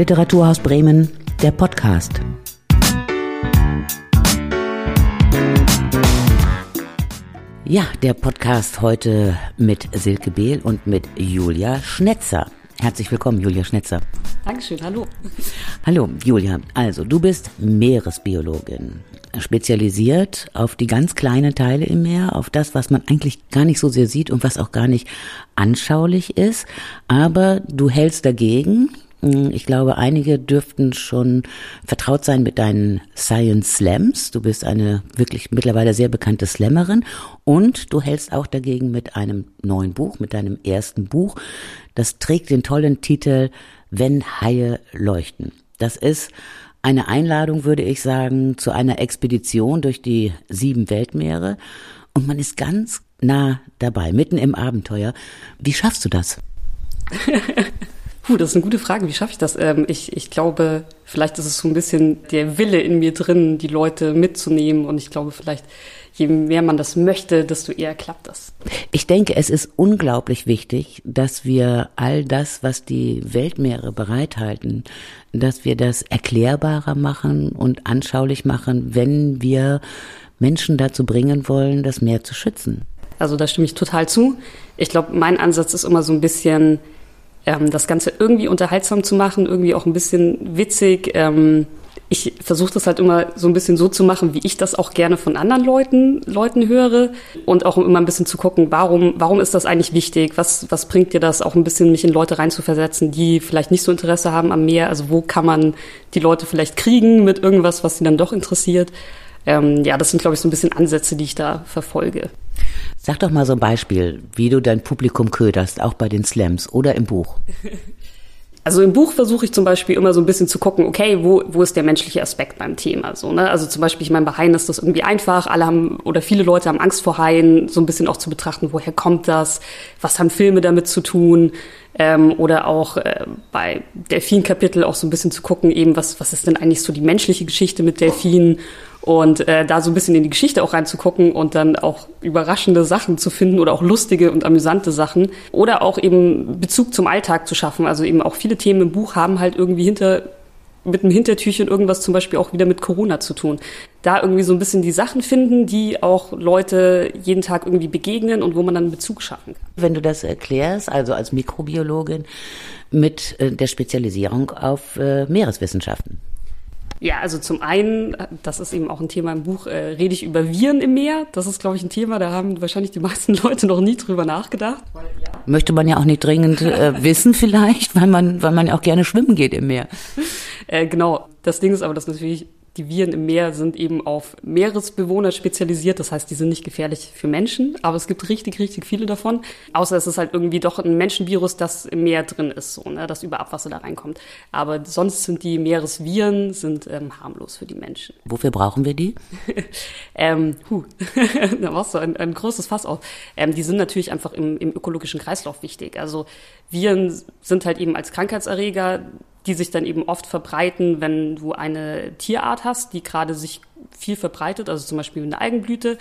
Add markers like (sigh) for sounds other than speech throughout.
Literaturhaus Bremen, der Podcast. Ja, der Podcast heute mit Silke Behl und mit Julia Schnetzer. Herzlich willkommen, Julia Schnetzer. Dankeschön, hallo. Hallo, Julia. Also, du bist Meeresbiologin, spezialisiert auf die ganz kleinen Teile im Meer, auf das, was man eigentlich gar nicht so sehr sieht und was auch gar nicht anschaulich ist. Aber du hältst dagegen, ich glaube, einige dürften schon vertraut sein mit deinen Science Slams. Du bist eine wirklich mittlerweile sehr bekannte Slammerin und du hältst auch dagegen mit einem neuen Buch, mit deinem ersten Buch. Das trägt den tollen Titel Wenn Haie leuchten. Das ist eine Einladung, würde ich sagen, zu einer Expedition durch die sieben Weltmeere und man ist ganz nah dabei, mitten im Abenteuer. Wie schaffst du das? (laughs) Puh, das ist eine gute Frage. Wie schaffe ich das? Ähm, ich, ich glaube, vielleicht ist es so ein bisschen der Wille in mir drin, die Leute mitzunehmen. Und ich glaube, vielleicht, je mehr man das möchte, desto eher klappt das. Ich denke, es ist unglaublich wichtig, dass wir all das, was die Weltmeere bereithalten, dass wir das erklärbarer machen und anschaulich machen, wenn wir Menschen dazu bringen wollen, das Meer zu schützen. Also da stimme ich total zu. Ich glaube, mein Ansatz ist immer so ein bisschen, ähm, das Ganze irgendwie unterhaltsam zu machen, irgendwie auch ein bisschen witzig. Ähm, ich versuche das halt immer so ein bisschen so zu machen, wie ich das auch gerne von anderen Leuten, Leuten höre und auch immer ein bisschen zu gucken, warum, warum ist das eigentlich wichtig? Was, was bringt dir das, auch ein bisschen mich in Leute reinzuversetzen, die vielleicht nicht so Interesse haben am Meer? Also wo kann man die Leute vielleicht kriegen mit irgendwas, was sie dann doch interessiert? Ähm, ja, das sind, glaube ich, so ein bisschen Ansätze, die ich da verfolge. Sag doch mal so ein Beispiel, wie du dein Publikum köderst, auch bei den Slams oder im Buch. (laughs) Also im Buch versuche ich zum Beispiel immer so ein bisschen zu gucken, okay, wo, wo ist der menschliche Aspekt beim Thema? So, ne? Also zum Beispiel, ich meine, bei Haien ist das irgendwie einfach. Alle haben oder viele Leute haben Angst vor Haien, so ein bisschen auch zu betrachten, woher kommt das? Was haben Filme damit zu tun? Ähm, oder auch äh, bei Delfin-Kapitel auch so ein bisschen zu gucken, eben, was, was ist denn eigentlich so die menschliche Geschichte mit Delfinen? Und äh, da so ein bisschen in die Geschichte auch reinzugucken und dann auch überraschende Sachen zu finden oder auch lustige und amüsante Sachen. Oder auch eben Bezug zum Alltag zu schaffen. Also eben auch viele Themen im Buch haben halt irgendwie hinter mit einem Hintertürchen irgendwas zum Beispiel auch wieder mit Corona zu tun. Da irgendwie so ein bisschen die Sachen finden, die auch Leute jeden Tag irgendwie begegnen und wo man dann Bezug schaffen kann. Wenn du das erklärst, also als Mikrobiologin mit äh, der Spezialisierung auf äh, Meereswissenschaften. Ja, also zum einen, das ist eben auch ein Thema im Buch, äh, rede ich über Viren im Meer. Das ist, glaube ich, ein Thema, da haben wahrscheinlich die meisten (laughs) Leute noch nie drüber nachgedacht. Weil, ja. Möchte man ja auch nicht dringend äh, (laughs) wissen vielleicht, weil man, weil man ja auch gerne schwimmen geht im Meer. Äh, genau. Das Ding ist aber, dass natürlich die Viren im Meer sind eben auf Meeresbewohner spezialisiert. Das heißt, die sind nicht gefährlich für Menschen, aber es gibt richtig, richtig viele davon. Außer es ist halt irgendwie doch ein Menschenvirus, das im Meer drin ist, so, ne, das über Abwasser da reinkommt. Aber sonst sind die Meeresviren sind ähm, harmlos für die Menschen. (laughs) Wofür brauchen wir die? ähm, huh. (laughs) da machst du ein, ein großes Fass auf. Ähm, die sind natürlich einfach im, im ökologischen Kreislauf wichtig. Also Viren sind halt eben als Krankheitserreger die sich dann eben oft verbreiten, wenn du eine Tierart hast, die gerade sich viel verbreitet, also zum Beispiel eine Algenblüte,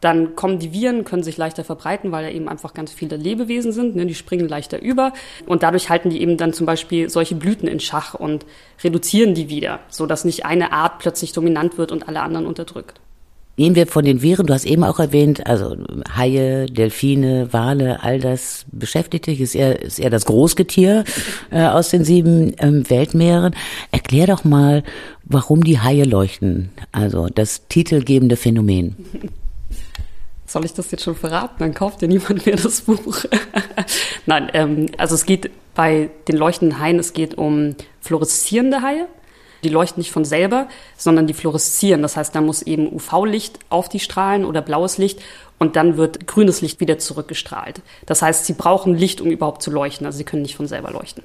dann kommen die Viren, können sich leichter verbreiten, weil da eben einfach ganz viele Lebewesen sind, ne, die springen leichter über und dadurch halten die eben dann zum Beispiel solche Blüten in Schach und reduzieren die wieder, so dass nicht eine Art plötzlich dominant wird und alle anderen unterdrückt. Gehen wir von den Viren, du hast eben auch erwähnt, also Haie, Delfine, Wale, all das beschäftigt dich, ist eher, ist eher das Großgetier äh, aus den sieben ähm, Weltmeeren. Erklär doch mal, warum die Haie leuchten, also das titelgebende Phänomen. Soll ich das jetzt schon verraten? Dann kauft ja niemand mehr das Buch. (laughs) Nein, ähm, also es geht bei den leuchtenden Haien, es geht um fluoreszierende Haie. Die leuchten nicht von selber, sondern die fluoreszieren. Das heißt, da muss eben UV-Licht auf die strahlen oder blaues Licht und dann wird grünes Licht wieder zurückgestrahlt. Das heißt, sie brauchen Licht, um überhaupt zu leuchten. Also sie können nicht von selber leuchten.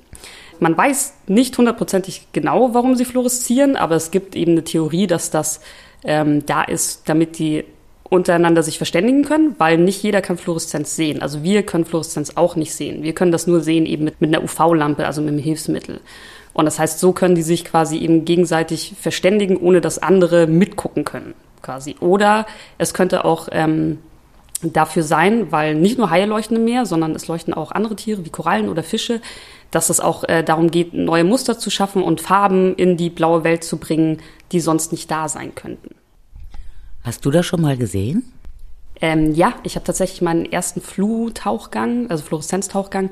Man weiß nicht hundertprozentig genau, warum sie fluoreszieren, aber es gibt eben eine Theorie, dass das ähm, da ist, damit die untereinander sich verständigen können, weil nicht jeder kann Fluoreszenz sehen. Also wir können Fluoreszenz auch nicht sehen. Wir können das nur sehen eben mit, mit einer UV-Lampe, also mit einem Hilfsmittel. Und das heißt, so können die sich quasi eben gegenseitig verständigen, ohne dass andere mitgucken können, quasi. Oder es könnte auch ähm, dafür sein, weil nicht nur Haie leuchten im Meer, sondern es leuchten auch andere Tiere wie Korallen oder Fische, dass es auch äh, darum geht, neue Muster zu schaffen und Farben in die blaue Welt zu bringen, die sonst nicht da sein könnten. Hast du das schon mal gesehen? Ähm, ja, ich habe tatsächlich meinen ersten Flu-Tauchgang, also Fluoreszenztauchgang,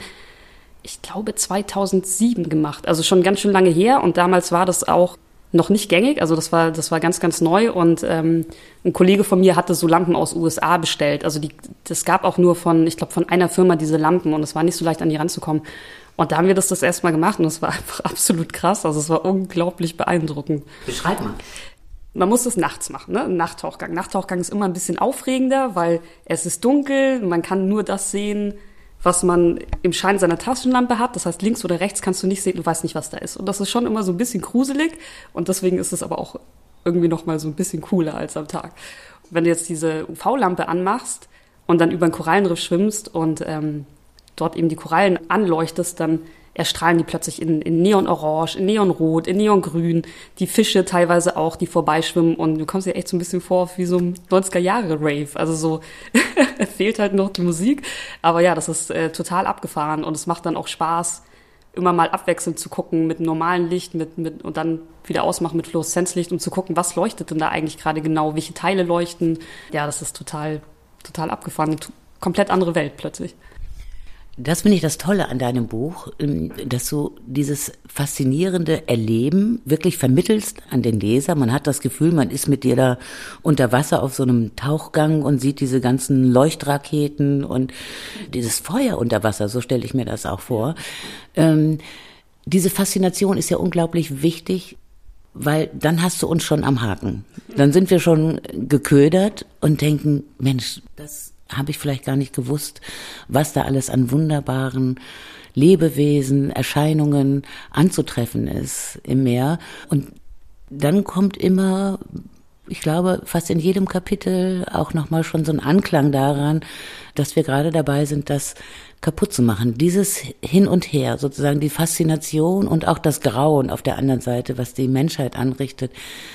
ich glaube 2007 gemacht. Also schon ganz schön lange her und damals war das auch noch nicht gängig. Also das war, das war ganz, ganz neu. Und ähm, ein Kollege von mir hatte so Lampen aus USA bestellt. Also die, das gab auch nur von, ich glaube, von einer Firma diese Lampen und es war nicht so leicht an die ranzukommen. Und da haben wir das das erste Mal gemacht und es war (laughs) einfach absolut krass. Also es war unglaublich beeindruckend. Beschreib mal. Man muss das nachts machen, ne? Nachttauchgang. Nachttauchgang ist immer ein bisschen aufregender, weil es ist dunkel, man kann nur das sehen, was man im Schein seiner Taschenlampe hat. Das heißt, links oder rechts kannst du nicht sehen, du weißt nicht, was da ist. Und das ist schon immer so ein bisschen gruselig und deswegen ist es aber auch irgendwie noch mal so ein bisschen cooler als am Tag. Wenn du jetzt diese UV-Lampe anmachst und dann über ein Korallenriff schwimmst und ähm, dort eben die Korallen anleuchtest, dann erstrahlen die plötzlich in, in Neonorange, in Neonrot, in Neongrün. Die Fische teilweise auch, die vorbeischwimmen und du kommst dir echt so ein bisschen vor wie so ein 90er-Jahre-Rave. Also so (laughs) fehlt halt noch die Musik. Aber ja, das ist äh, total abgefahren und es macht dann auch Spaß, immer mal abwechselnd zu gucken mit normalem Licht mit, mit, und dann wieder ausmachen mit Fluoreszenzlicht, um zu gucken, was leuchtet denn da eigentlich gerade genau, welche Teile leuchten. Ja, das ist total, total abgefahren. Komplett andere Welt plötzlich. Das finde ich das Tolle an deinem Buch, ähm, dass du dieses faszinierende Erleben wirklich vermittelst an den Leser. Man hat das Gefühl, man ist mit dir da unter Wasser auf so einem Tauchgang und sieht diese ganzen Leuchtraketen und dieses Feuer unter Wasser, so stelle ich mir das auch vor. Ähm, diese Faszination ist ja unglaublich wichtig, weil dann hast du uns schon am Haken. Dann sind wir schon geködert und denken, Mensch, das habe ich vielleicht gar nicht gewusst, was da alles an wunderbaren Lebewesen, Erscheinungen anzutreffen ist im Meer. Und dann kommt immer, ich glaube, fast in jedem Kapitel auch nochmal schon so ein Anklang daran, dass wir gerade dabei sind, das kaputt zu machen. Dieses Hin und Her, sozusagen die Faszination und auch das Grauen auf der anderen Seite, was die Menschheit anrichtet.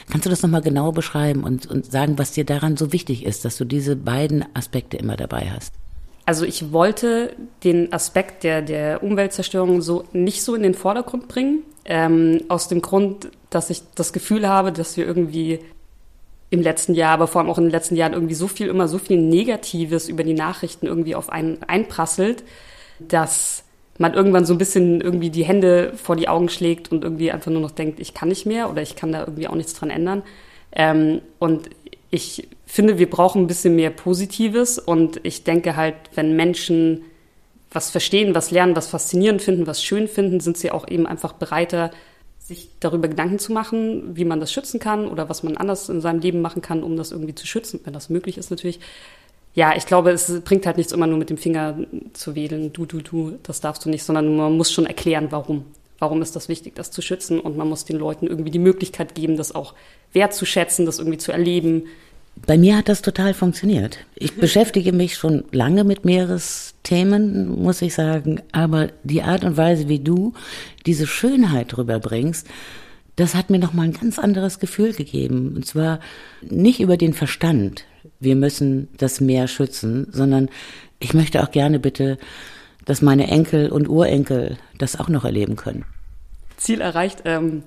Kannst du das nochmal genau beschreiben und, und sagen, was dir daran so wichtig ist, dass du diese beiden Aspekte immer dabei hast? Also ich wollte den Aspekt der, der Umweltzerstörung so nicht so in den Vordergrund bringen, ähm, aus dem Grund, dass ich das Gefühl habe, dass wir irgendwie im letzten Jahr, aber vor allem auch in den letzten Jahren irgendwie so viel, immer so viel Negatives über die Nachrichten irgendwie auf einen einprasselt, dass man irgendwann so ein bisschen irgendwie die Hände vor die Augen schlägt und irgendwie einfach nur noch denkt, ich kann nicht mehr oder ich kann da irgendwie auch nichts dran ändern. Ähm, und ich finde, wir brauchen ein bisschen mehr Positives und ich denke halt, wenn Menschen was verstehen, was lernen, was faszinierend finden, was schön finden, sind sie auch eben einfach bereiter, sich darüber Gedanken zu machen, wie man das schützen kann oder was man anders in seinem Leben machen kann, um das irgendwie zu schützen, wenn das möglich ist natürlich. Ja, ich glaube, es bringt halt nichts immer nur mit dem Finger zu wedeln, du, du, du, das darfst du nicht, sondern man muss schon erklären, warum. Warum ist das wichtig, das zu schützen? Und man muss den Leuten irgendwie die Möglichkeit geben, das auch wertzuschätzen, das irgendwie zu erleben, bei mir hat das total funktioniert. Ich beschäftige mich schon lange mit Meeresthemen, muss ich sagen, aber die Art und Weise, wie du diese Schönheit rüberbringst, das hat mir nochmal ein ganz anderes Gefühl gegeben. Und zwar nicht über den Verstand, wir müssen das Meer schützen, sondern ich möchte auch gerne bitte, dass meine Enkel und Urenkel das auch noch erleben können. Ziel erreicht. Ähm,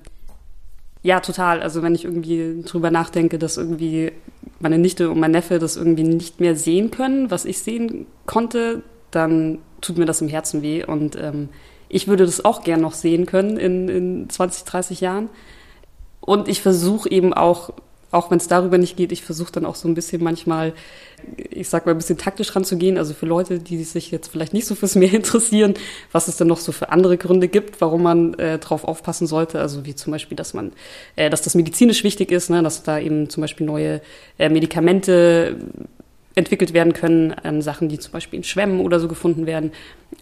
ja, total. Also wenn ich irgendwie drüber nachdenke, dass irgendwie meine Nichte und mein Neffe das irgendwie nicht mehr sehen können, was ich sehen konnte, dann tut mir das im Herzen weh. Und ähm, ich würde das auch gern noch sehen können in, in 20, 30 Jahren. Und ich versuche eben auch auch wenn es darüber nicht geht, ich versuche dann auch so ein bisschen manchmal, ich sag mal, ein bisschen taktisch ranzugehen. Also für Leute, die sich jetzt vielleicht nicht so fürs Meer (laughs) interessieren, was es denn noch so für andere Gründe gibt, warum man äh, drauf aufpassen sollte. Also wie zum Beispiel, dass man, äh, dass das medizinisch wichtig ist, ne, dass da eben zum Beispiel neue äh, Medikamente entwickelt werden können, an Sachen, die zum Beispiel in Schwämmen oder so gefunden werden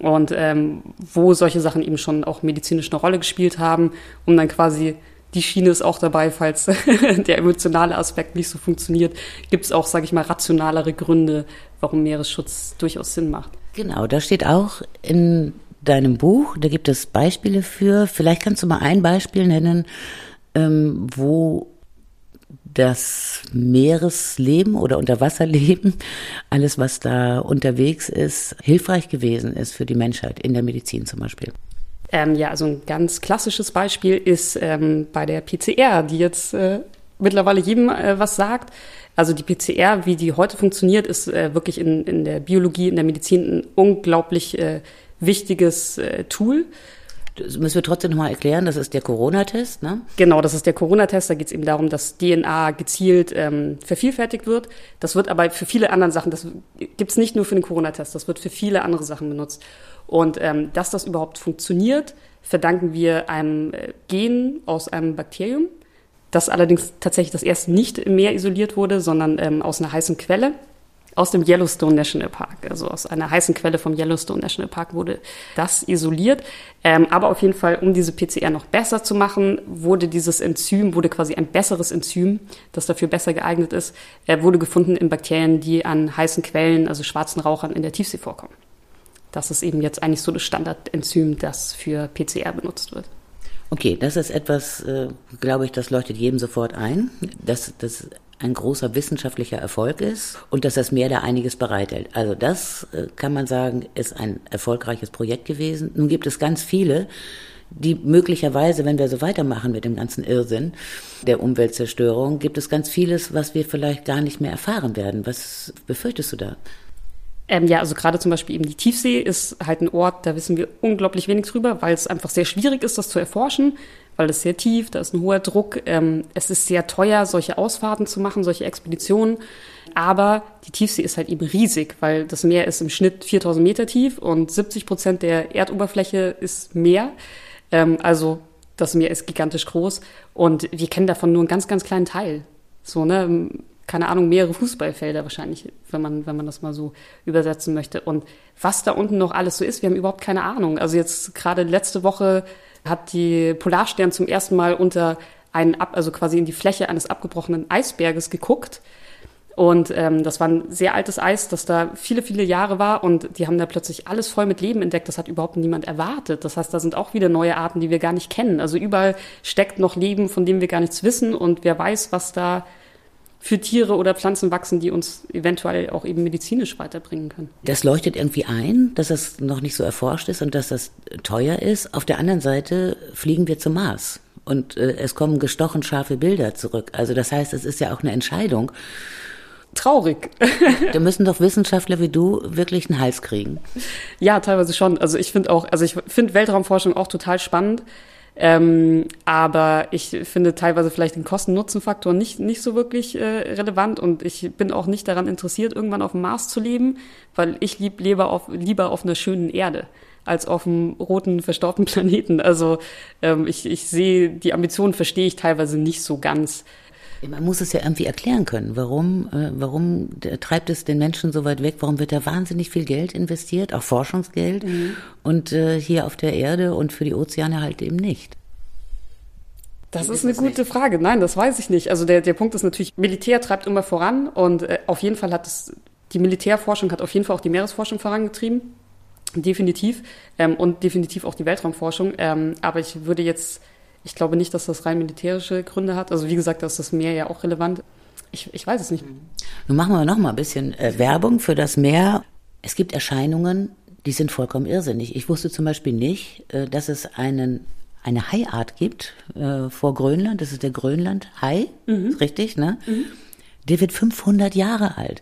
und ähm, wo solche Sachen eben schon auch medizinisch eine Rolle gespielt haben, um dann quasi die Schiene ist auch dabei, falls (laughs) der emotionale Aspekt nicht so funktioniert, gibt es auch, sage ich mal, rationalere Gründe, warum Meeresschutz durchaus Sinn macht. Genau, da steht auch in deinem Buch, da gibt es Beispiele für. Vielleicht kannst du mal ein Beispiel nennen, ähm, wo das Meeresleben oder Unterwasserleben, (laughs) alles was da unterwegs ist, hilfreich gewesen ist für die Menschheit in der Medizin zum Beispiel? Ähm, ja, also ein ganz klassisches Beispiel ist ähm, bei der PCR, die jetzt äh, mittlerweile jedem äh, was sagt. Also die PCR, wie die heute funktioniert, ist äh, wirklich in, in der Biologie, in der Medizin ein unglaublich äh, wichtiges äh, Tool. Das müssen wir trotzdem nochmal erklären, das ist der Corona-Test, ne? Genau, das ist der Corona-Test. Da geht es eben darum, dass DNA gezielt ähm, vervielfältigt wird. Das wird aber für viele andere Sachen, das gibt es nicht nur für den Corona-Test, das wird für viele andere Sachen benutzt. Und ähm, dass das überhaupt funktioniert, verdanken wir einem äh, Gen aus einem Bakterium, das allerdings tatsächlich das erste nicht im Meer isoliert wurde, sondern ähm, aus einer heißen Quelle aus dem Yellowstone National Park, also aus einer heißen Quelle vom Yellowstone National Park wurde das isoliert. Ähm, aber auf jeden Fall, um diese PCR noch besser zu machen, wurde dieses Enzym, wurde quasi ein besseres Enzym, das dafür besser geeignet ist, äh, wurde gefunden in Bakterien, die an heißen Quellen, also schwarzen Rauchern in der Tiefsee vorkommen. Das ist eben jetzt eigentlich so das Standardenzym, das für PCR benutzt wird. Okay, das ist etwas, äh, glaube ich, das leuchtet jedem sofort ein. Das, das ein großer wissenschaftlicher Erfolg ist und dass das Meer da einiges bereithält. Also das äh, kann man sagen, ist ein erfolgreiches Projekt gewesen. Nun gibt es ganz viele, die möglicherweise, wenn wir so weitermachen mit dem ganzen Irrsinn der Umweltzerstörung, gibt es ganz vieles, was wir vielleicht gar nicht mehr erfahren werden. Was befürchtest du da? Ähm, ja, also gerade zum Beispiel eben die Tiefsee ist halt ein Ort, da wissen wir unglaublich wenig drüber, weil es einfach sehr schwierig ist, das zu erforschen weil es sehr tief, da ist ein hoher Druck. Ähm, es ist sehr teuer, solche Ausfahrten zu machen, solche Expeditionen. Aber die Tiefsee ist halt eben riesig, weil das Meer ist im Schnitt 4000 Meter tief und 70 Prozent der Erdoberfläche ist Meer. Ähm, also das Meer ist gigantisch groß und wir kennen davon nur einen ganz, ganz kleinen Teil. So, ne? Keine Ahnung, mehrere Fußballfelder wahrscheinlich, wenn man, wenn man das mal so übersetzen möchte. Und was da unten noch alles so ist, wir haben überhaupt keine Ahnung. Also jetzt gerade letzte Woche hat die Polarstern zum ersten Mal unter einen ab, also quasi in die Fläche eines abgebrochenen Eisberges geguckt. Und ähm, das war ein sehr altes Eis, das da viele, viele Jahre war. Und die haben da plötzlich alles voll mit Leben entdeckt. Das hat überhaupt niemand erwartet. Das heißt, da sind auch wieder neue Arten, die wir gar nicht kennen. Also überall steckt noch Leben, von dem wir gar nichts wissen. Und wer weiß, was da für Tiere oder Pflanzen wachsen, die uns eventuell auch eben medizinisch weiterbringen können. Das leuchtet irgendwie ein, dass das noch nicht so erforscht ist und dass das teuer ist. Auf der anderen Seite fliegen wir zum Mars und äh, es kommen gestochen scharfe Bilder zurück. Also das heißt, es ist ja auch eine Entscheidung. Traurig. (laughs) da müssen doch Wissenschaftler wie du wirklich einen Hals kriegen. Ja, teilweise schon. Also ich finde auch, also ich finde Weltraumforschung auch total spannend. Ähm, aber ich finde teilweise vielleicht den Kosten-Nutzen-Faktor nicht, nicht so wirklich äh, relevant und ich bin auch nicht daran interessiert, irgendwann auf dem Mars zu leben, weil ich lieb, lebe auf, lieber auf einer schönen Erde als auf einem roten, verstaubten (laughs) Planeten. Also ähm, ich, ich sehe, die Ambitionen verstehe ich teilweise nicht so ganz. Man muss es ja irgendwie erklären können. Warum, äh, warum treibt es den Menschen so weit weg? Warum wird da wahnsinnig viel Geld investiert, auch Forschungsgeld? Mhm. Und äh, hier auf der Erde und für die Ozeane halt eben nicht? Das ist eine gute nicht. Frage. Nein, das weiß ich nicht. Also der, der Punkt ist natürlich, Militär treibt immer voran und äh, auf jeden Fall hat es, die Militärforschung hat auf jeden Fall auch die Meeresforschung vorangetrieben. Definitiv. Ähm, und definitiv auch die Weltraumforschung. Ähm, aber ich würde jetzt ich glaube nicht, dass das rein militärische Gründe hat. Also wie gesagt, da ist das Meer ja auch relevant. Ich, ich weiß es nicht. Nun machen wir noch mal ein bisschen äh, Werbung für das Meer. Es gibt Erscheinungen, die sind vollkommen irrsinnig. Ich wusste zum Beispiel nicht, äh, dass es einen eine Haiart gibt äh, vor Grönland. Das ist der Grönland-Hai, mhm. richtig, ne? Mhm. Der wird 500 Jahre alt.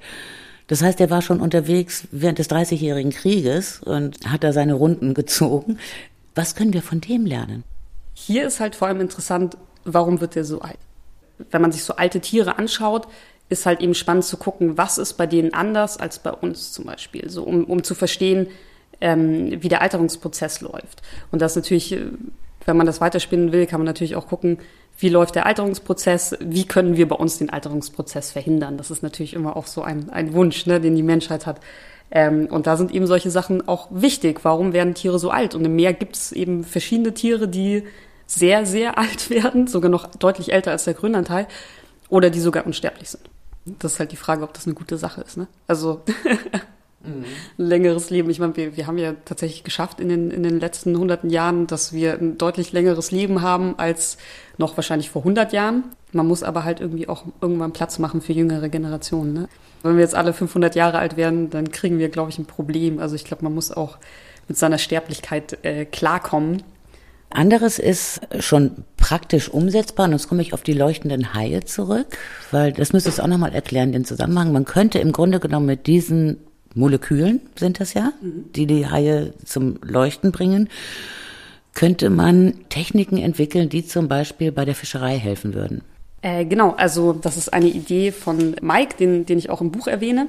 Das heißt, er war schon unterwegs während des Dreißigjährigen Krieges und hat da seine Runden gezogen. Was können wir von dem lernen? Hier ist halt vor allem interessant, warum wird der so alt? Wenn man sich so alte Tiere anschaut, ist halt eben spannend zu gucken, was ist bei denen anders als bei uns zum Beispiel, so um, um zu verstehen, ähm, wie der Alterungsprozess läuft. Und das natürlich, äh, wenn man das weiterspinnen will, kann man natürlich auch gucken, wie läuft der Alterungsprozess, wie können wir bei uns den Alterungsprozess verhindern. Das ist natürlich immer auch so ein, ein Wunsch, ne, den die Menschheit hat. Ähm, und da sind eben solche Sachen auch wichtig. Warum werden Tiere so alt? Und im Meer gibt es eben verschiedene Tiere, die sehr, sehr (laughs) alt werden, sogar noch deutlich älter als der Grönlandteil, oder die sogar unsterblich sind. Das ist halt die Frage, ob das eine gute Sache ist. Ne? Also (laughs) mhm. ein längeres Leben. Ich meine, wir, wir haben ja tatsächlich geschafft in den, in den letzten hunderten Jahren, dass wir ein deutlich längeres Leben haben als noch wahrscheinlich vor 100 Jahren. Man muss aber halt irgendwie auch irgendwann Platz machen für jüngere Generationen. Ne? Wenn wir jetzt alle 500 Jahre alt werden, dann kriegen wir, glaube ich, ein Problem. Also ich glaube, man muss auch mit seiner Sterblichkeit äh, klarkommen. Anderes ist schon praktisch umsetzbar und jetzt komme ich auf die leuchtenden Haie zurück, weil das müsste du auch nochmal erklären, den Zusammenhang. Man könnte im Grunde genommen mit diesen Molekülen, sind das ja, die die Haie zum Leuchten bringen, könnte man Techniken entwickeln, die zum Beispiel bei der Fischerei helfen würden. Äh, genau, also das ist eine Idee von Mike, den, den ich auch im Buch erwähne.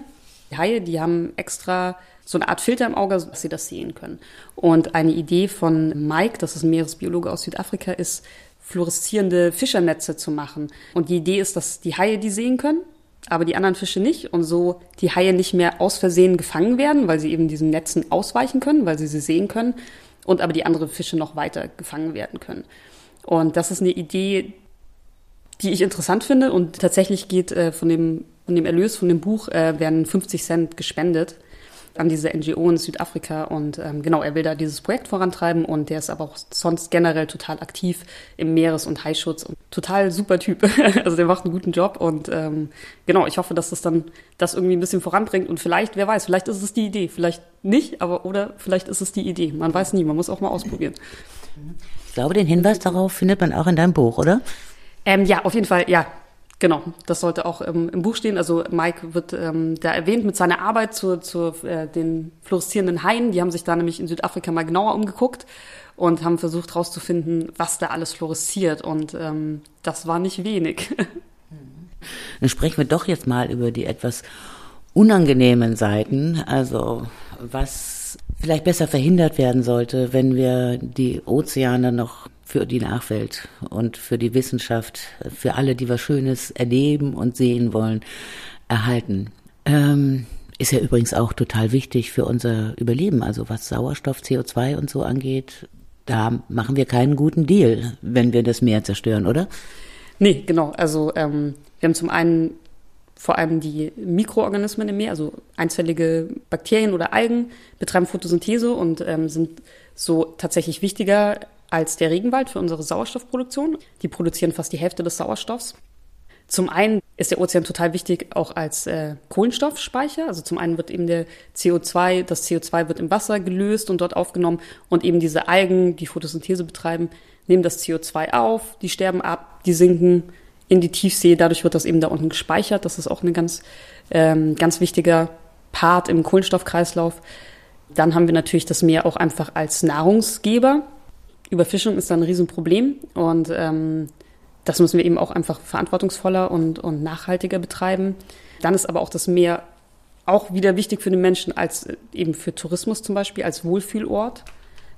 Die Haie, die haben extra so eine Art Filter im Auge, dass sie das sehen können. Und eine Idee von Mike, das ist ein Meeresbiologe aus Südafrika, ist, fluoreszierende Fischernetze zu machen. Und die Idee ist, dass die Haie die sehen können, aber die anderen Fische nicht und so die Haie nicht mehr aus Versehen gefangen werden, weil sie eben diesen Netzen ausweichen können, weil sie sie sehen können und aber die anderen Fische noch weiter gefangen werden können. Und das ist eine Idee, die ich interessant finde und tatsächlich geht äh, von dem von dem Erlös von dem Buch äh, werden 50 Cent gespendet an diese NGO in Südafrika und ähm, genau, er will da dieses Projekt vorantreiben und der ist aber auch sonst generell total aktiv im Meeres- und Haischutz und total super Typ. (laughs) also der macht einen guten Job und ähm, genau, ich hoffe, dass das dann das irgendwie ein bisschen voranbringt und vielleicht, wer weiß, vielleicht ist es die Idee, vielleicht nicht, aber oder vielleicht ist es die Idee. Man weiß nie, man muss auch mal ausprobieren. Ich glaube, den Hinweis darauf findet man auch in deinem Buch, oder? Ähm, ja, auf jeden Fall, ja. Genau, das sollte auch ähm, im Buch stehen. Also Mike wird ähm, da erwähnt mit seiner Arbeit zu, zu äh, den fluoreszierenden Haien. Die haben sich da nämlich in Südafrika mal genauer umgeguckt und haben versucht herauszufinden, was da alles fluoresziert. Und ähm, das war nicht wenig. (laughs) Dann sprechen wir doch jetzt mal über die etwas unangenehmen Seiten. Also was vielleicht besser verhindert werden sollte, wenn wir die Ozeane noch für die Nachwelt und für die Wissenschaft, für alle, die was Schönes erleben und sehen wollen, erhalten. Ähm, ist ja übrigens auch total wichtig für unser Überleben, also was Sauerstoff, CO2 und so angeht. Da machen wir keinen guten Deal, wenn wir das Meer zerstören, oder? Nee, genau. Also ähm, wir haben zum einen vor allem die Mikroorganismen im Meer, also einzellige Bakterien oder Algen, betreiben Photosynthese und ähm, sind so tatsächlich wichtiger als der Regenwald für unsere Sauerstoffproduktion. Die produzieren fast die Hälfte des Sauerstoffs. Zum einen ist der Ozean total wichtig auch als äh, Kohlenstoffspeicher. Also zum einen wird eben der CO2, das CO2 wird im Wasser gelöst und dort aufgenommen und eben diese Algen, die Photosynthese betreiben, nehmen das CO2 auf, die sterben ab, die sinken in die Tiefsee. Dadurch wird das eben da unten gespeichert. Das ist auch ein ganz, ähm, ganz wichtiger Part im Kohlenstoffkreislauf. Dann haben wir natürlich das Meer auch einfach als Nahrungsgeber. Überfischung ist da ein Riesenproblem und ähm, das müssen wir eben auch einfach verantwortungsvoller und, und nachhaltiger betreiben. Dann ist aber auch das Meer auch wieder wichtig für den Menschen als äh, eben für Tourismus zum Beispiel, als Wohlfühlort.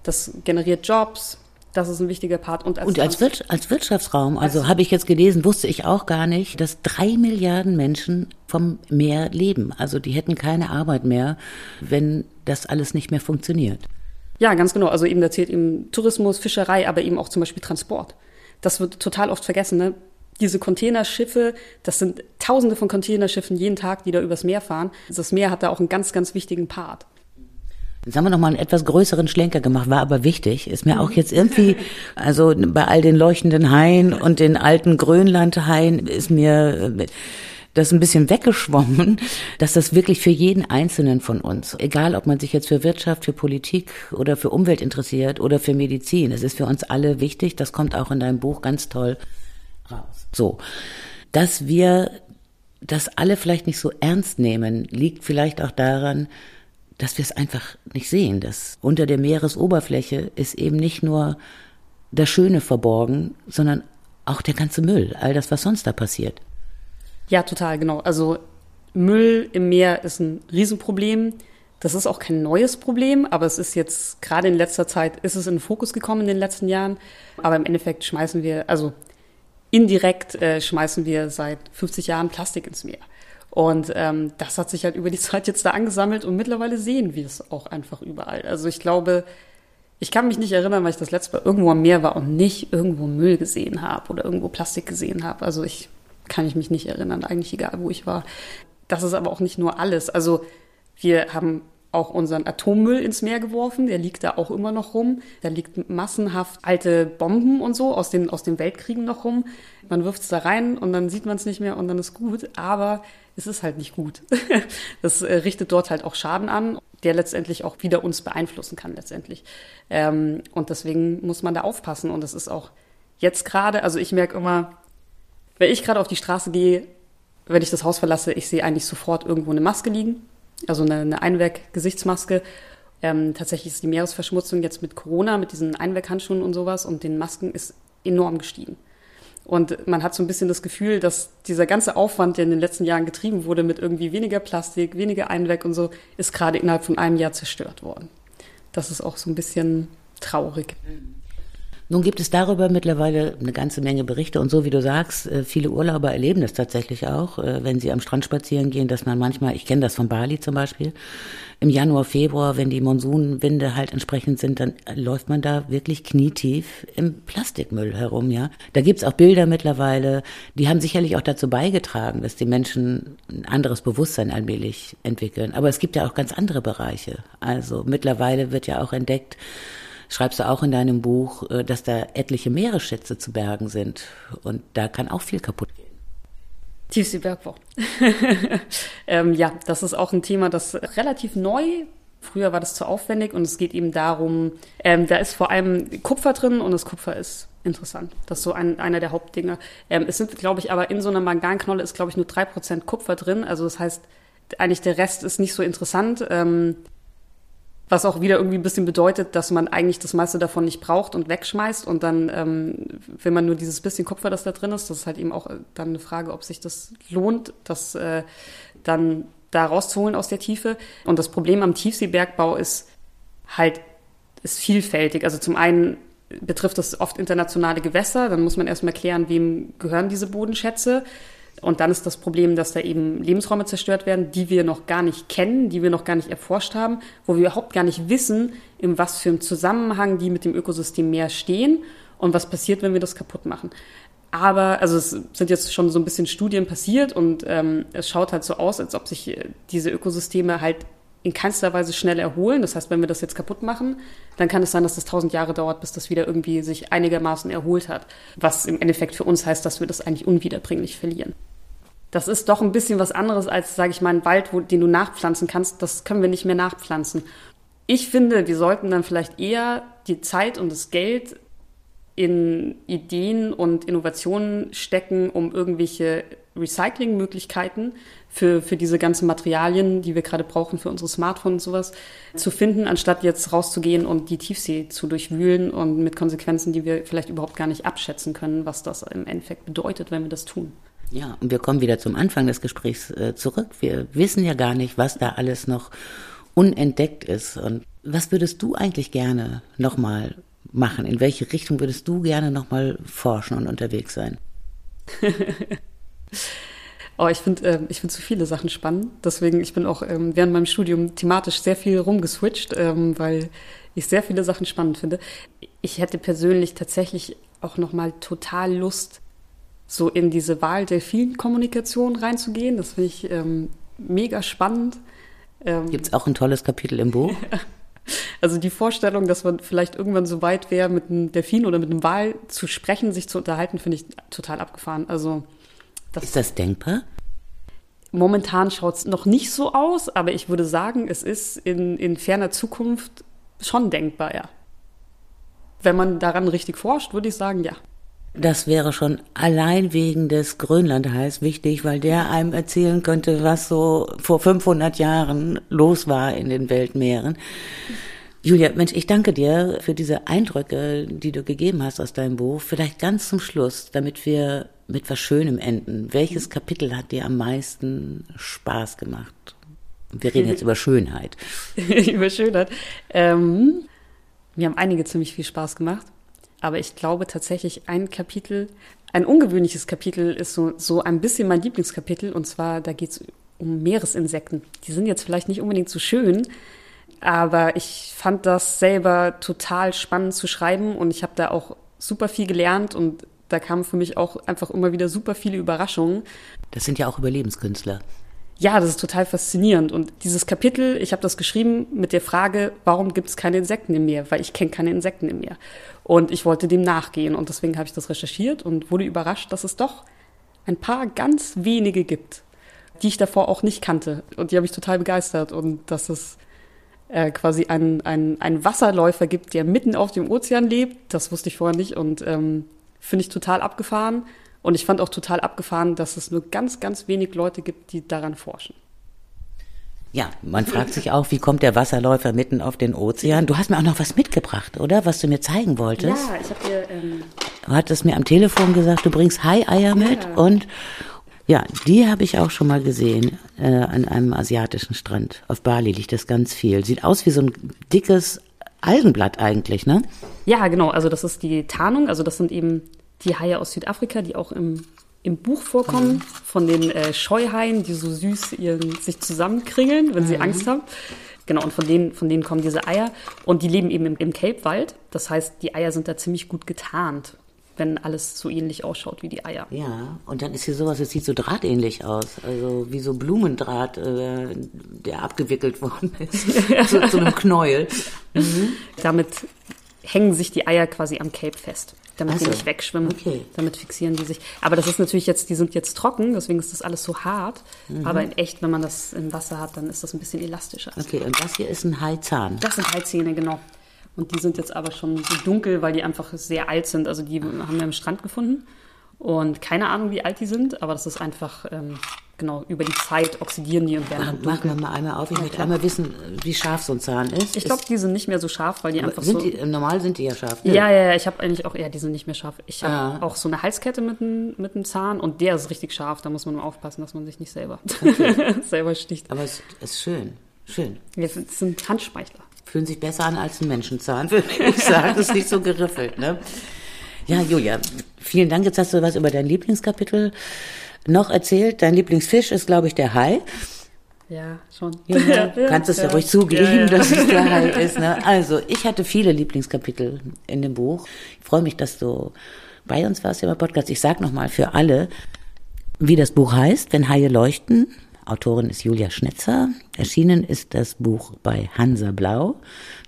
Das generiert Jobs, das ist ein wichtiger Part. Und als, und als, Wir als Wirtschaftsraum, also habe ich jetzt gelesen, wusste ich auch gar nicht, dass drei Milliarden Menschen vom Meer leben. Also die hätten keine Arbeit mehr, wenn das alles nicht mehr funktioniert. Ja, ganz genau. Also eben da zählt eben Tourismus, Fischerei, aber eben auch zum Beispiel Transport. Das wird total oft vergessen. Ne? Diese Containerschiffe, das sind Tausende von Containerschiffen jeden Tag, die da übers Meer fahren. Das Meer hat da auch einen ganz, ganz wichtigen Part. Jetzt haben wir noch mal einen etwas größeren Schlenker gemacht, war aber wichtig. Ist mir auch jetzt irgendwie, (laughs) also bei all den leuchtenden Haien und den alten Grönlandhaien ist mir das ein bisschen weggeschwommen, dass das wirklich für jeden Einzelnen von uns, egal ob man sich jetzt für Wirtschaft, für Politik oder für Umwelt interessiert oder für Medizin, es ist für uns alle wichtig, das kommt auch in deinem Buch ganz toll raus. So, dass wir das alle vielleicht nicht so ernst nehmen, liegt vielleicht auch daran, dass wir es einfach nicht sehen, dass unter der Meeresoberfläche ist eben nicht nur das Schöne verborgen, sondern auch der ganze Müll, all das, was sonst da passiert. Ja, total, genau. Also Müll im Meer ist ein Riesenproblem. Das ist auch kein neues Problem, aber es ist jetzt gerade in letzter Zeit ist es in den Fokus gekommen in den letzten Jahren. Aber im Endeffekt schmeißen wir, also indirekt äh, schmeißen wir seit 50 Jahren Plastik ins Meer. Und ähm, das hat sich halt über die Zeit jetzt da angesammelt und mittlerweile sehen wir es auch einfach überall. Also ich glaube, ich kann mich nicht erinnern, weil ich das letzte Mal irgendwo am Meer war und nicht irgendwo Müll gesehen habe oder irgendwo Plastik gesehen habe. Also ich kann ich mich nicht erinnern, eigentlich egal, wo ich war. Das ist aber auch nicht nur alles. Also Wir haben auch unseren Atommüll ins Meer geworfen. Der liegt da auch immer noch rum. Da liegt massenhaft alte Bomben und so aus den, aus den Weltkriegen noch rum. Man wirft es da rein und dann sieht man es nicht mehr und dann ist gut. Aber es ist halt nicht gut. (laughs) das äh, richtet dort halt auch Schaden an, der letztendlich auch wieder uns beeinflussen kann letztendlich. Ähm, und deswegen muss man da aufpassen. Und das ist auch jetzt gerade, also ich merke immer, wenn ich gerade auf die Straße gehe, wenn ich das Haus verlasse, ich sehe eigentlich sofort irgendwo eine Maske liegen also eine, eine Einweg-Gesichtsmaske. Ähm, tatsächlich ist die Meeresverschmutzung jetzt mit Corona, mit diesen Einweghandschuhen und sowas und den Masken ist enorm gestiegen. Und man hat so ein bisschen das Gefühl, dass dieser ganze Aufwand, der in den letzten Jahren getrieben wurde mit irgendwie weniger Plastik, weniger Einweg und so, ist gerade innerhalb von einem Jahr zerstört worden. Das ist auch so ein bisschen traurig. Mhm. Nun gibt es darüber mittlerweile eine ganze Menge Berichte und so wie du sagst, äh, viele Urlauber erleben das tatsächlich auch, äh, wenn sie am Strand spazieren gehen, dass man manchmal, ich kenne das von Bali zum Beispiel, im Januar, Februar, wenn die Monsunwinde halt entsprechend sind, dann läuft man da wirklich knietief im Plastikmüll herum, ja. Da gibt's auch Bilder mittlerweile, die haben sicherlich auch dazu beigetragen, dass die Menschen ein anderes Bewusstsein allmählich entwickeln. Aber es gibt ja auch ganz andere Bereiche. Also mittlerweile wird ja auch entdeckt, schreibst du auch in deinem Buch, äh, dass da etliche Meeresschätze zu bergen sind. Und da kann auch viel kaputt gehen. Tiefseebergbau. (laughs) ähm, ja, das ist auch ein Thema, das relativ neu Früher war das zu aufwendig und es geht eben darum, ähm, da ist vor allem Kupfer drin und das Kupfer ist interessant. Das ist so ein, einer der Hauptdinge. Ähm, es sind, glaube ich, aber in so einer Manganknolle ist, glaube ich, nur drei Prozent Kupfer drin. Also das heißt, eigentlich der Rest ist nicht so interessant. Ähm, was auch wieder irgendwie ein bisschen bedeutet, dass man eigentlich das meiste davon nicht braucht und wegschmeißt. Und dann, ähm, wenn man nur dieses bisschen Kupfer, das da drin ist, das ist halt eben auch äh, dann eine Frage, ob sich das lohnt, das äh, dann da rauszuholen aus der Tiefe. Und das Problem am Tiefseebergbau ist halt, ist vielfältig. Also zum einen betrifft das oft internationale Gewässer. Dann muss man erstmal klären, wem gehören diese Bodenschätze. Und dann ist das Problem, dass da eben Lebensräume zerstört werden, die wir noch gar nicht kennen, die wir noch gar nicht erforscht haben, wo wir überhaupt gar nicht wissen, in was für einem Zusammenhang die mit dem Ökosystem Meer stehen und was passiert, wenn wir das kaputt machen. Aber, also es sind jetzt schon so ein bisschen Studien passiert und ähm, es schaut halt so aus, als ob sich äh, diese Ökosysteme halt in keinster Weise schnell erholen. Das heißt, wenn wir das jetzt kaputt machen, dann kann es sein, dass das tausend Jahre dauert, bis das wieder irgendwie sich einigermaßen erholt hat. Was im Endeffekt für uns heißt, dass wir das eigentlich unwiederbringlich verlieren. Das ist doch ein bisschen was anderes als, sage ich mal, ein Wald, wo, den du nachpflanzen kannst. Das können wir nicht mehr nachpflanzen. Ich finde, wir sollten dann vielleicht eher die Zeit und das Geld in Ideen und Innovationen stecken, um irgendwelche Recyclingmöglichkeiten für, für diese ganzen Materialien, die wir gerade brauchen für unsere Smartphones und sowas, zu finden, anstatt jetzt rauszugehen und die Tiefsee zu durchwühlen und mit Konsequenzen, die wir vielleicht überhaupt gar nicht abschätzen können, was das im Endeffekt bedeutet, wenn wir das tun. Ja, und wir kommen wieder zum Anfang des Gesprächs äh, zurück. Wir wissen ja gar nicht, was da alles noch unentdeckt ist. Und was würdest du eigentlich gerne nochmal machen? In welche Richtung würdest du gerne nochmal forschen und unterwegs sein? (laughs) oh, ich finde äh, ich finde so viele Sachen spannend. Deswegen, ich bin auch ähm, während meinem Studium thematisch sehr viel rumgeswitcht, ähm, weil ich sehr viele Sachen spannend finde. Ich hätte persönlich tatsächlich auch nochmal total Lust, so in diese Wahl-Delfin-Kommunikation reinzugehen. Das finde ich ähm, mega spannend. Ähm, Gibt es auch ein tolles Kapitel im Buch? (laughs) also die Vorstellung, dass man vielleicht irgendwann so weit wäre, mit einem Delfin oder mit einem Wal zu sprechen, sich zu unterhalten, finde ich total abgefahren. Also das ist das denkbar? Momentan schaut es noch nicht so aus, aber ich würde sagen, es ist in, in ferner Zukunft schon denkbar, ja. Wenn man daran richtig forscht, würde ich sagen, ja. Das wäre schon allein wegen des Grönlandhais wichtig, weil der einem erzählen könnte, was so vor 500 Jahren los war in den Weltmeeren. Julia, Mensch, ich danke dir für diese Eindrücke, die du gegeben hast aus deinem Buch. Vielleicht ganz zum Schluss, damit wir mit was Schönem enden. Welches Kapitel hat dir am meisten Spaß gemacht? Wir reden jetzt über Schönheit. (laughs) über Schönheit. Ähm, mir haben einige ziemlich viel Spaß gemacht. Aber ich glaube tatsächlich, ein Kapitel, ein ungewöhnliches Kapitel ist so, so ein bisschen mein Lieblingskapitel. Und zwar, da geht es um Meeresinsekten. Die sind jetzt vielleicht nicht unbedingt so schön, aber ich fand das selber total spannend zu schreiben und ich habe da auch super viel gelernt und da kamen für mich auch einfach immer wieder super viele Überraschungen. Das sind ja auch Überlebenskünstler. ja, das ist total faszinierend. Und dieses Kapitel, ich habe das geschrieben mit der Frage, warum gibt es keine Insekten im Meer? Weil ich kenne keine Insekten im Meer. Und ich wollte dem nachgehen. Und deswegen habe ich das recherchiert und wurde überrascht, dass es doch ein paar ganz wenige gibt, die ich davor auch nicht kannte. Und die habe ich total begeistert. Und dass es äh, quasi einen, einen, Wasserläufer gibt, der mitten auf dem Ozean lebt, das wusste ich vorher nicht. Und ähm, finde ich total abgefahren. Und ich fand auch total abgefahren, dass es nur ganz, ganz wenig Leute gibt, die daran forschen. Ja, man fragt sich auch, wie kommt der Wasserläufer mitten auf den Ozean? Du hast mir auch noch was mitgebracht, oder? Was du mir zeigen wolltest. Ja, ich habe dir. Ähm du hattest mir am Telefon gesagt, du bringst Hai-Eier mit Ja. und ja, die habe ich auch schon mal gesehen äh, an einem asiatischen Strand. Auf Bali liegt das ganz viel. Sieht aus wie so ein dickes Algenblatt eigentlich, ne? Ja, genau. Also das ist die Tarnung. Also das sind eben die Haie aus Südafrika, die auch im, im Buch vorkommen, von den äh, Scheuhaien, die so süß ihren, sich zusammenkringeln, wenn sie Angst haben. Genau, und von denen, von denen kommen diese Eier. Und die leben eben im, im Kelpwald. Das heißt, die Eier sind da ziemlich gut getarnt, wenn alles so ähnlich ausschaut wie die Eier. Ja, und dann ist hier sowas, es sieht so drahtähnlich aus. Also wie so Blumendraht, äh, der abgewickelt worden ist. (laughs) zu, zu einem Knäuel. Damit hängen sich die Eier quasi am Cape fest, damit Ach die nicht wegschwimmen. Okay. Damit fixieren die sich. Aber das ist natürlich jetzt, die sind jetzt trocken, deswegen ist das alles so hart. Mhm. Aber in echt, wenn man das im Wasser hat, dann ist das ein bisschen elastischer. Okay, und das hier ist ein Haizahn. Das sind Haizähne, genau. Und die sind jetzt aber schon so dunkel, weil die einfach sehr alt sind. Also die haben wir am Strand gefunden. Und keine Ahnung, wie alt die sind, aber das ist einfach, ähm, genau, über die Zeit oxidieren die und werden dann Machen wir mal einmal auf. Ich möchte einmal wissen, wie scharf so ein Zahn ist. Ich glaube, die sind nicht mehr so scharf, weil die einfach sind so... die, normal sind die ja scharf. Ja, ja, ja, ich habe eigentlich auch, ja, die sind nicht mehr scharf. Ich habe Ah. auch so eine Halskette mit einem mit einem Zahn und der ist richtig scharf. Da muss man mal aufpassen, dass man sich nicht selber, (laughs) selber sticht. Aber es ist schön. Schön. Wir sind, sind Handspeichler. Fühlen sich besser an als ein Menschenzahn, (laughs) würde ich sagen. Das ist nicht so geriffelt, ne? Ja, Julia, vielen Dank. Jetzt hast du was über dein Lieblingskapitel noch erzählt. Dein Lieblingsfisch ist, glaube ich, der Hai. Ja, schon. Ja, (laughs) du kannst es ja, ruhig zugeben, Ja, ja. dass es der Hai (laughs) ist. Ne? Also, ich hatte viele Lieblingskapitel in dem Buch. Ich freue mich, dass du bei uns warst hier im Podcast. Ich sag nochmal für alle, wie das Buch heißt, Wenn Haie leuchten. Autorin ist Julia Schnetzer. Erschienen ist das Buch bei Hansa Blau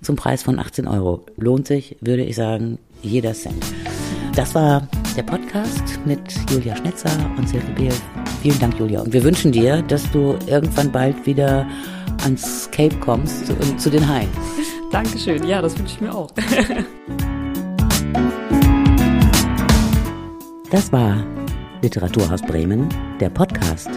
zum Preis von 18 Euro. Lohnt sich, würde ich sagen, jeder Cent. Das war der Podcast mit Julia Schnetzer und Silke Behl. Vielen Dank, Julia. Und wir wünschen dir, dass du irgendwann bald wieder ans Cape kommst zu, zu den Haien. Dankeschön. Ja, das wünsche ich mir auch. Das war Literaturhaus Bremen, der Podcast.